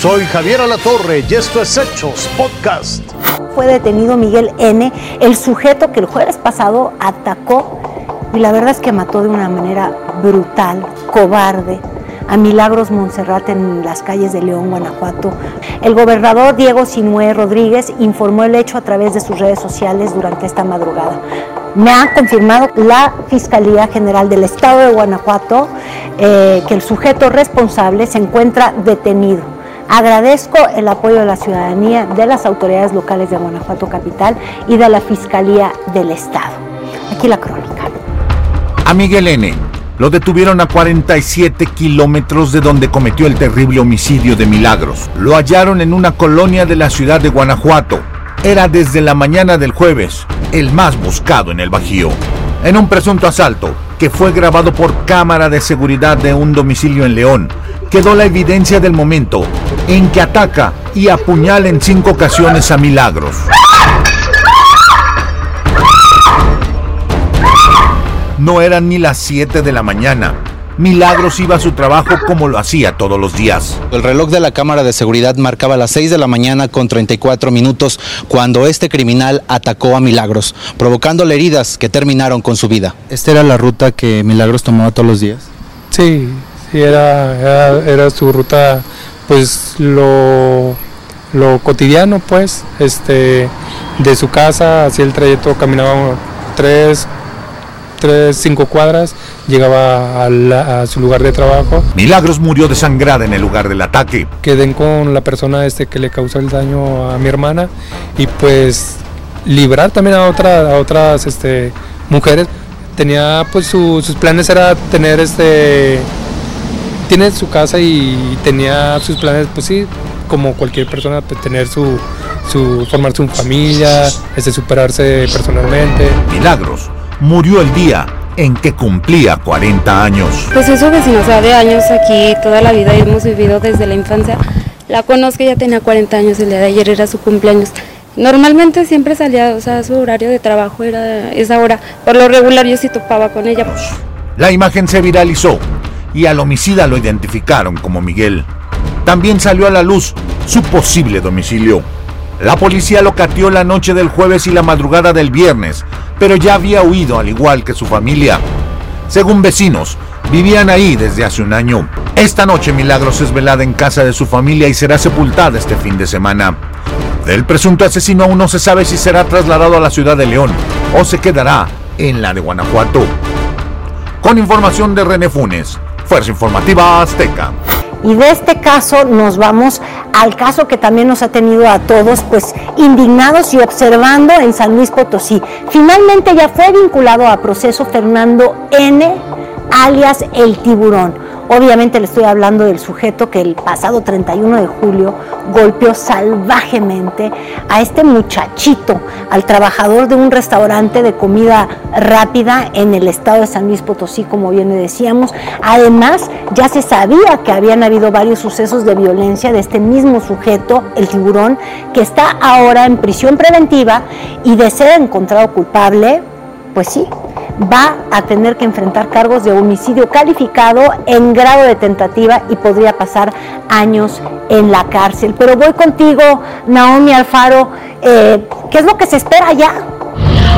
Soy Javier Alatorre y esto es Hechos Podcast. Fue detenido Miguel N., el sujeto que el jueves pasado atacó y la verdad es que mató de una manera brutal, cobarde, a Milagros Montserrat en las calles de León, Guanajuato. El gobernador Diego Sinué Rodríguez informó el hecho a través de sus redes sociales durante esta madrugada. Me ha confirmado la Fiscalía General del Estado de Guanajuato eh, que el sujeto responsable se encuentra detenido. Agradezco el apoyo de la ciudadanía, de las autoridades locales de Guanajuato Capital y de la Fiscalía del Estado. Aquí la crónica. A Miguel N. lo detuvieron a 47 kilómetros de donde cometió el terrible homicidio de Milagros. Lo hallaron en una colonia de la ciudad de Guanajuato. Era desde la mañana del jueves el más buscado en el Bajío. En un presunto asalto que fue grabado por cámara de seguridad de un domicilio en León, quedó la evidencia del momento en que ataca y apuñala en cinco ocasiones a Milagros. No eran ni las 7 de la mañana. Milagros iba a su trabajo como lo hacía todos los días. El reloj de la cámara de seguridad marcaba las 6 de la mañana con 34 minutos cuando este criminal atacó a Milagros, provocándole heridas que terminaron con su vida. ¿Esta era la ruta que Milagros tomaba todos los días? Sí, sí, era, era, su ruta, pues lo, lo cotidiano, pues, este, de su casa hacia el trayecto caminaba tres, tres, cinco cuadras, llegaba a, su lugar de trabajo. Milagros murió desangrada en el lugar del ataque. Quedé con la persona este que le causó el daño a mi hermana y pues librar también a, otra, a otras este, mujeres. Tenía pues sus planes era tener este tiene su casa y tenía sus planes, pues sí, como cualquier persona, pues, tener su, su, formar su familia, este, superarse personalmente. Milagros murió el día en que cumplía 40 años. Pues eso vecino, o sea, de años aquí, toda la vida hemos vivido desde la infancia. La conozco, ya tenía 40 años, el día de ayer era su cumpleaños. Normalmente siempre salía, o sea, su horario de trabajo era esa hora. Por lo regular yo sí topaba con ella. La imagen se viralizó y al homicida lo identificaron como Miguel. También salió a la luz su posible domicilio. La policía lo cateó la noche del jueves y la madrugada del viernes, pero ya había huido al igual que su familia. Según vecinos, vivían ahí desde hace un año. Esta noche Milagros es velada en casa de su familia y será sepultada este fin de semana. Del presunto asesino aún no se sabe si será trasladado a la ciudad de León o se quedará en la de Guanajuato. Con información de René Funes, Fuerza Informativa Azteca. Y de este caso nos vamos al caso que también nos ha tenido a todos pues indignados y observando en San Luis Potosí. Finalmente ya fue vinculado a proceso Fernando N alias El Tiburón Obviamente le estoy hablando del sujeto que el pasado 31 de julio golpeó salvajemente a este muchachito, al trabajador de un restaurante de comida rápida en el estado de San Luis Potosí, como bien le decíamos. Además, ya se sabía que habían habido varios sucesos de violencia de este mismo sujeto, el tiburón, que está ahora en prisión preventiva y de ser encontrado culpable, pues sí, va a tener que enfrentar cargos de homicidio calificado en grado de tentativa y podría pasar años en la cárcel. Pero voy contigo, Naomi Alfaro, eh, ¿qué es lo que se espera ya?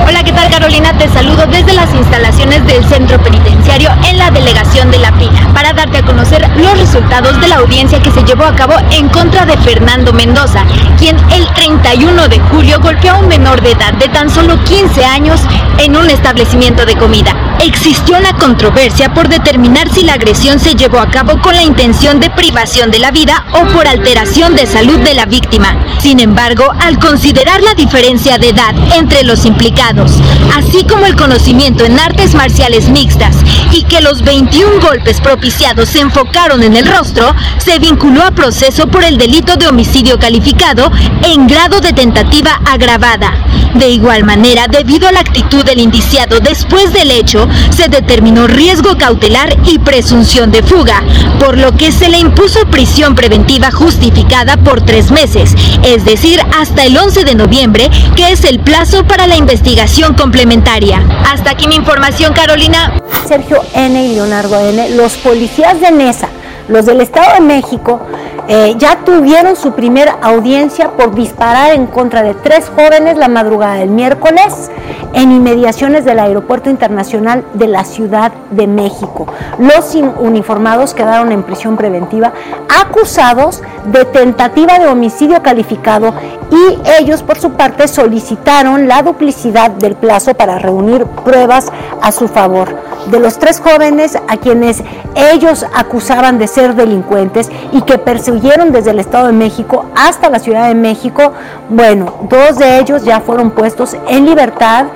Hola, ¿qué tal Carolina? Te saludo desde las instalaciones del centro penitenciario en la delegación de La Pina para darte a conocer los resultados de la audiencia que se llevó a cabo en contra de Fernando Mendoza, quien el 31 de julio golpeó a un menor de edad de tan solo 15 años en un establecimiento de comida. Existió una controversia por determinar si la agresión se llevó a cabo con la intención de privación de la vida o por alteración de salud de la víctima. Sin embargo, al considerar la diferencia de edad entre los implicados, así como el conocimiento en artes marciales mixtas y que los 21 golpes propiciados se enfocaron en el rostro, se vinculó a proceso por el delito de homicidio calificado en grado de tentativa agravada. De igual manera, debido a la actitud del indiciado después del hecho, se determinó riesgo cautelar y presunción de fuga, por lo que se le impuso prisión preventiva justificada por tres meses, es decir, hasta el 11 de noviembre, que es el plazo para la investigación complementaria. Hasta aquí mi información, Carolina. Sergio N. y Leonardo N., los policías de Nesa, los del Estado de México, eh, ya tuvieron su primera audiencia por disparar en contra de tres jóvenes la madrugada del miércoles en inmediaciones del Aeropuerto Internacional de la Ciudad de México. Los uniformados quedaron en prisión preventiva acusados de tentativa de homicidio calificado y ellos por su parte solicitaron la duplicidad del plazo para reunir pruebas a su favor. De los tres jóvenes a quienes ellos acusaban de ser delincuentes y que perseguyeron desde el Estado de México hasta la Ciudad de México, bueno, dos de ellos ya fueron puestos en libertad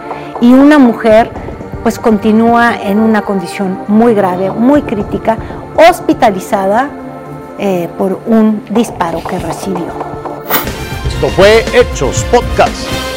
y una mujer pues continúa en una condición muy grave, muy crítica, hospitalizada eh, por un disparo que recibió. Esto fue Hechos Podcast.